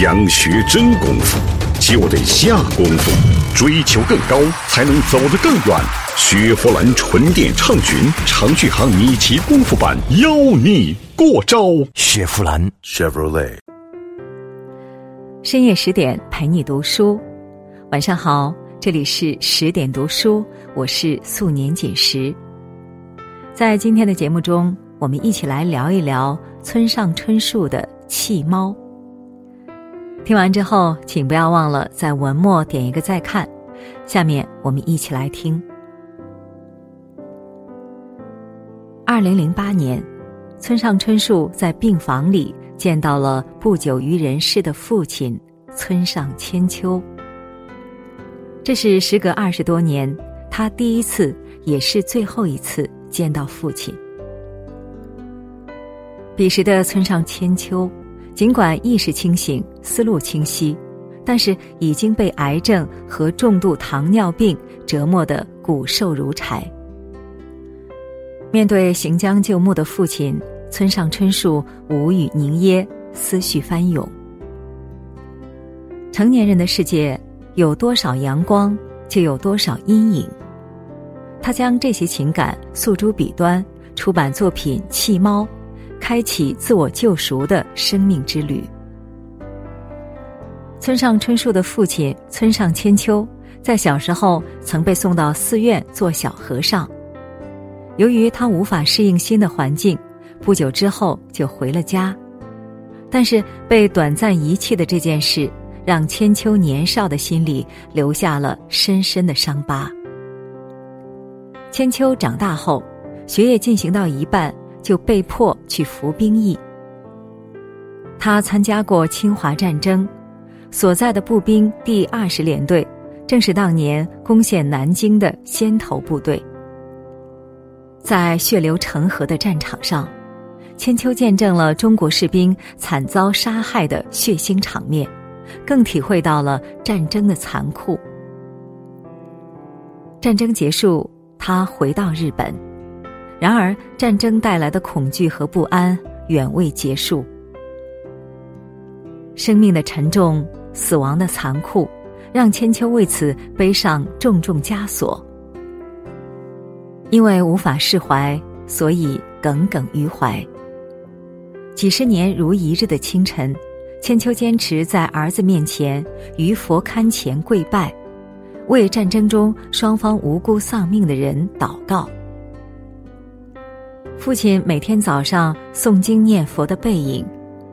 想学真功夫，就得下功夫，追求更高，才能走得更远。雪佛兰纯电畅巡长续航米奇功夫版，邀你过招。雪佛兰 Chevrolet。深夜十点陪你读书，晚上好，这里是十点读书，我是素年锦时。在今天的节目中，我们一起来聊一聊村上春树的《弃猫》。听完之后，请不要忘了在文末点一个再看。下面我们一起来听。二零零八年，村上春树在病房里见到了不久于人世的父亲村上千秋。这是时隔二十多年，他第一次也是最后一次见到父亲。彼时的村上千秋。尽管意识清醒、思路清晰，但是已经被癌症和重度糖尿病折磨得骨瘦如柴。面对行将就木的父亲，村上春树无语凝噎，思绪翻涌。成年人的世界，有多少阳光，就有多少阴影。他将这些情感诉诸笔端，出版作品《弃猫》。开启自我救赎的生命之旅。村上春树的父亲村上千秋，在小时候曾被送到寺院做小和尚。由于他无法适应新的环境，不久之后就回了家。但是被短暂遗弃的这件事，让千秋年少的心里留下了深深的伤疤。千秋长大后，学业进行到一半。就被迫去服兵役。他参加过侵华战争，所在的步兵第二十联队，正是当年攻陷南京的先头部队。在血流成河的战场上，千秋见证了中国士兵惨遭杀害的血腥场面，更体会到了战争的残酷。战争结束，他回到日本。然而，战争带来的恐惧和不安远未结束。生命的沉重，死亡的残酷，让千秋为此背上重重枷锁。因为无法释怀，所以耿耿于怀。几十年如一日的清晨，千秋坚持在儿子面前于佛龛前跪拜，为战争中双方无辜丧命的人祷告。父亲每天早上诵经念佛的背影，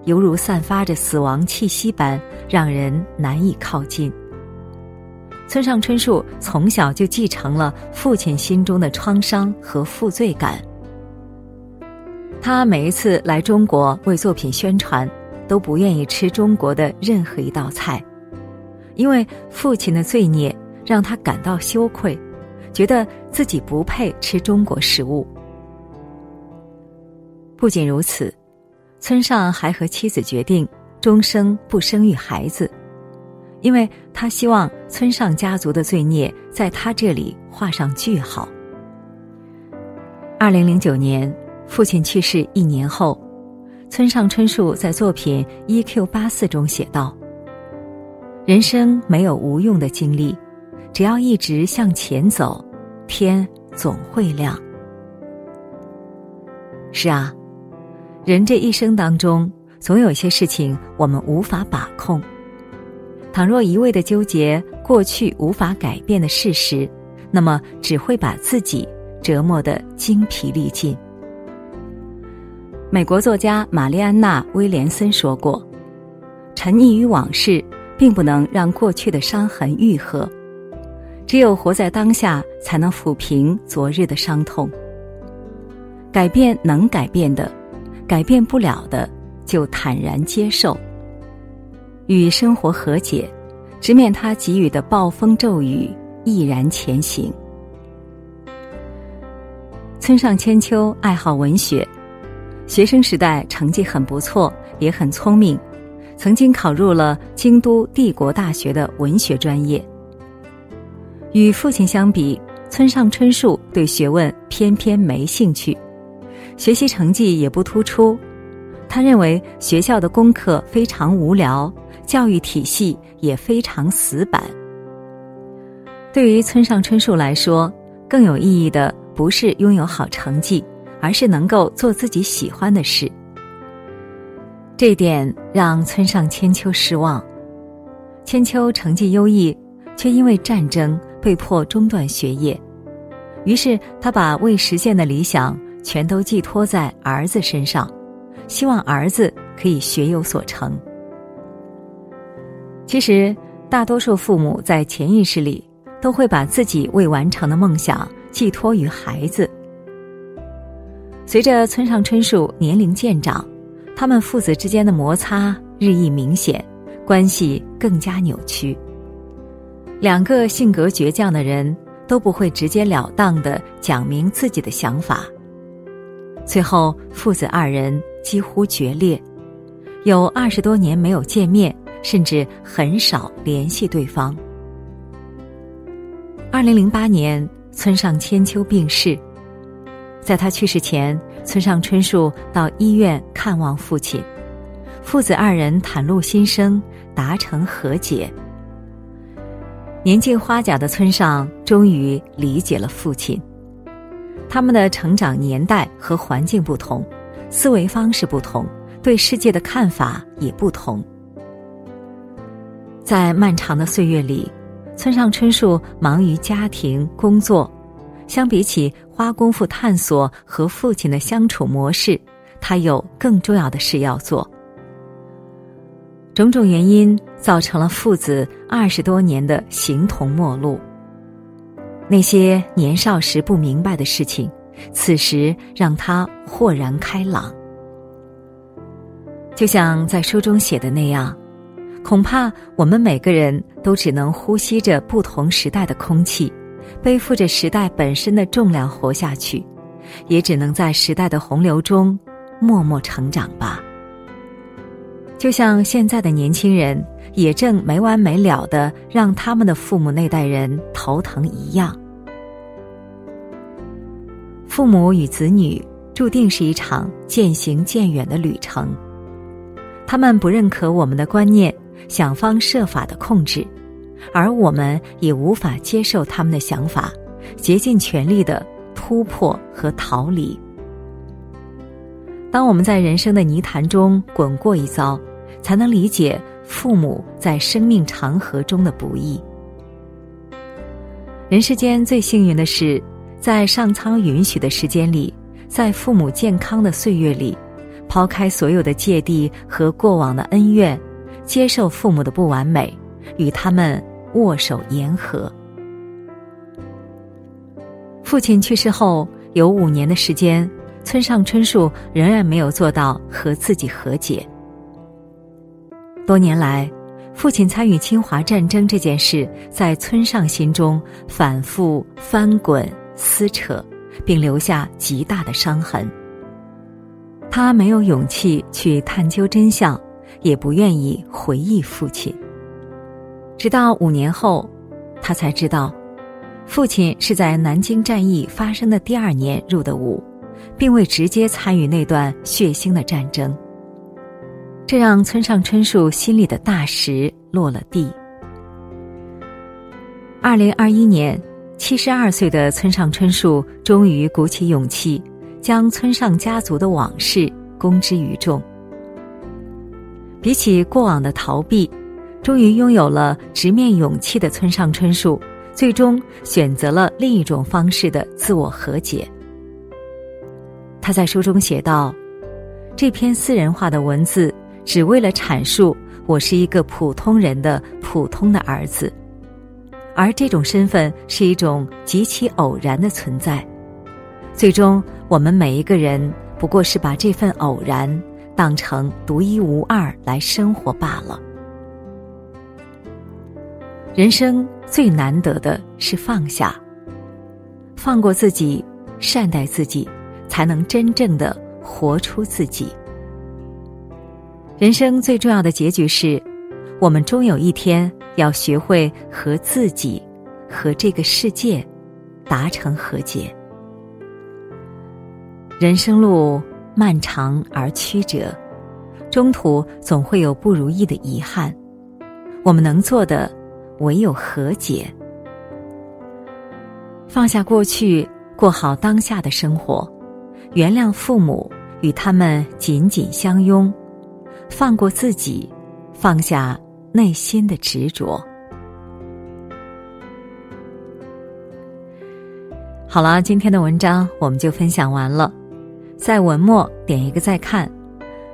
犹如散发着死亡气息般，让人难以靠近。村上春树从小就继承了父亲心中的创伤和负罪感。他每一次来中国为作品宣传，都不愿意吃中国的任何一道菜，因为父亲的罪孽让他感到羞愧，觉得自己不配吃中国食物。不仅如此，村上还和妻子决定终生不生育孩子，因为他希望村上家族的罪孽在他这里画上句号。二零零九年，父亲去世一年后，村上春树在作品《E Q 八四》中写道：“人生没有无用的经历，只要一直向前走，天总会亮。”是啊。人这一生当中，总有些事情我们无法把控。倘若一味的纠结过去无法改变的事实，那么只会把自己折磨得精疲力尽。美国作家玛丽安娜·威廉森说过：“沉溺于往事，并不能让过去的伤痕愈合。只有活在当下，才能抚平昨日的伤痛。改变能改变的。”改变不了的，就坦然接受，与生活和解，直面他给予的暴风骤雨，毅然前行。村上千秋爱好文学，学生时代成绩很不错，也很聪明，曾经考入了京都帝国大学的文学专业。与父亲相比，村上春树对学问偏偏没兴趣。学习成绩也不突出，他认为学校的功课非常无聊，教育体系也非常死板。对于村上春树来说，更有意义的不是拥有好成绩，而是能够做自己喜欢的事。这点让村上千秋失望。千秋成绩优异，却因为战争被迫中断学业，于是他把未实现的理想全都寄托在儿子身上，希望儿子可以学有所成。其实，大多数父母在潜意识里都会把自己未完成的梦想寄托于孩子。随着村上春树年龄渐长，他们父子之间的摩擦日益明显。关系更加扭曲。两个性格倔强的人都不会直截了当的讲明自己的想法，最后父子二人几乎决裂，有二十多年没有见面，甚至很少联系对方。二零零八年，村上千秋病逝，在他去世前，村上春树到医院看望父亲。父子二人袒露心声，达成和解。年近花甲的村上终于理解了父亲。他们的成长年代和环境不同，思维方式不同，对世界的看法也不同。在漫长的岁月里，村上春树忙于家庭工作，相比起花功夫探索和父亲的相处模式，他有更重要的事要做。种种原因造成了父子二十多年的形同陌路。那些年少时不明白的事情，此时让他豁然开朗。就像在书中写的那样，恐怕我们每个人都只能呼吸着不同时代的空气，背负着时代本身的重量活下去，也只能在时代的洪流中默默成长吧。就像现在的年轻人也正没完没了的让他们的父母那代人头疼一样，父母与子女注定是一场渐行渐远的旅程。他们不认可我们的观念，想方设法的控制，而我们也无法接受他们的想法，竭尽全力的突破和逃离。当我们在人生的泥潭中滚过一遭，才能理解父母在生命长河中的不易。人世间最幸运的是，在上苍允许的时间里，在父母健康的岁月里，抛开所有的芥蒂和过往的恩怨，接受父母的不完美，与他们握手言和。父亲去世后，有五年的时间。村上春树仍然没有做到和自己和解。多年来，父亲参与侵华战争这件事，在村上心中反复翻滚撕扯，并留下极大的伤痕。他没有勇气去探究真相，也不愿意回忆父亲。直到五年后，他才知道，父亲是在南京战役发生的第二年入的伍。并未直接参与那段血腥的战争，这让村上春树心里的大石落了地。二零二一年，七十二岁的村上春树终于鼓起勇气，将村上家族的往事公之于众。比起过往的逃避，终于拥有了直面勇气的村上春树，最终选择了另一种方式的自我和解。他在书中写道：“这篇私人化的文字，只为了阐述我是一个普通人的普通的儿子，而这种身份是一种极其偶然的存在。最终，我们每一个人不过是把这份偶然当成独一无二来生活罢了。人生最难得的是放下，放过自己，善待自己。”才能真正的活出自己。人生最重要的结局是，我们终有一天要学会和自己、和这个世界达成和解。人生路漫长而曲折，中途总会有不如意的遗憾，我们能做的唯有和解，放下过去，过好当下的生活，原谅父母，与他们紧紧相拥，放过自己，放下内心的执着。好了，今天的文章我们就分享完了，在文末点一个再看，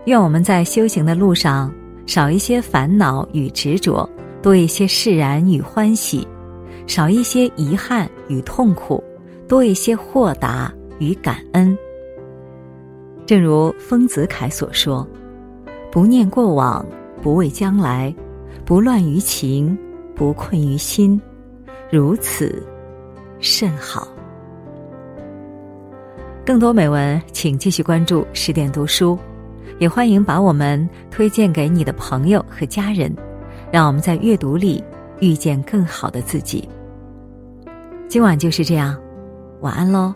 愿我们在修行的路上。少一些烦恼与执着，多一些释然与欢喜；少一些遗憾与痛苦，多一些豁达与感恩。正如丰子恺所说：“不念过往，不畏将来，不乱于情，不困于心，如此甚好。”更多美文，请继续关注十点读书。也欢迎把我们推荐给你的朋友和家人，让我们在阅读里遇见更好的自己。今晚就是这样，晚安喽。